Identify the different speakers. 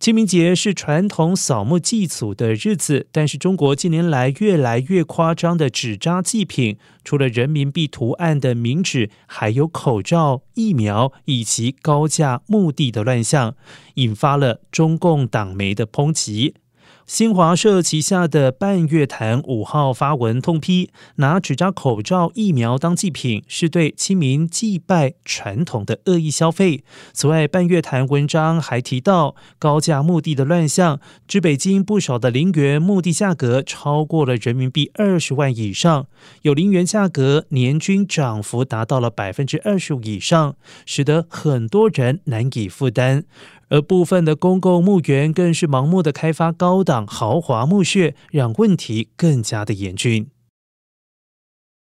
Speaker 1: 清明节是传统扫墓祭祖的日子，但是中国近年来越来越夸张的纸扎祭品，除了人民币图案的冥纸，还有口罩、疫苗以及高价墓地的乱象，引发了中共党媒的抨击。新华社旗下的半月谈五号发文痛批，拿纸扎口罩、疫苗当祭品，是对清明祭拜传统的恶意消费。此外，半月谈文章还提到，高价墓地的乱象，指北京不少的陵园墓地价格超过了人民币二十万以上，有陵园价格年均涨幅达到了百分之二十五以上，使得很多人难以负担。而部分的公共墓园更是盲目的开发高档豪华墓穴，让问题更加的严峻。